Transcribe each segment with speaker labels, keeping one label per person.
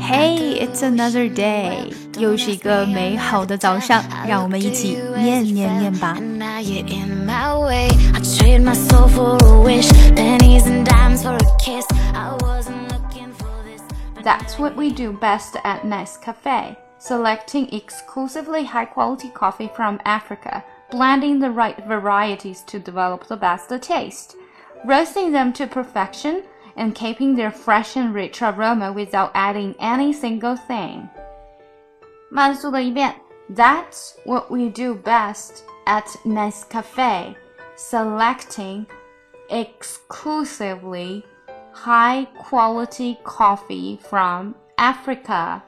Speaker 1: Hey, it's another day，又是一个美好的早上，让我们一起念念念吧。That's what we do best at Nice Cafe, selecting exclusively high-quality coffee from Africa, blending the right varieties to develop the best taste, roasting them to perfection and keeping their fresh and rich aroma without adding any single thing. 慢速的一遍，That's what we do best at Nescafe: selecting exclusively high quality coffee from Africa,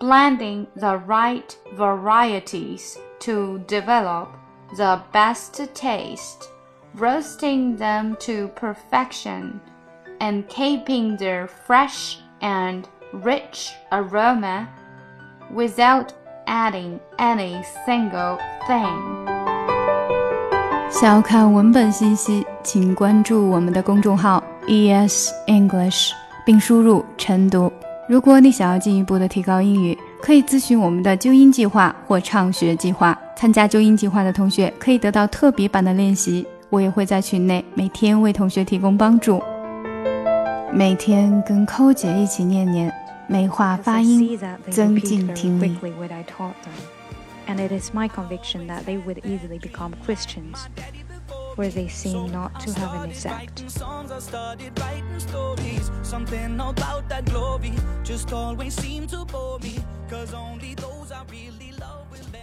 Speaker 1: blending the right varieties to develop the best taste, roasting them to perfection and keeping their fresh and rich aroma without adding any single thing. 想要看文本信息，请关注我们的公众号 ES English，并输入晨读。如果你想要进一步的提高英语，可以咨询我们的纠音计划或畅学计划。参加纠音计划的同学可以得到特别版的练习，我也会在群内每天为同学提供帮助。每天跟寇姐一起念念，美化发音，增进听力。
Speaker 2: And it is my conviction that they would easily become Christians, where they seem not to have an effect. Something about that glory just always seemed to bore me, cause only those I really love will.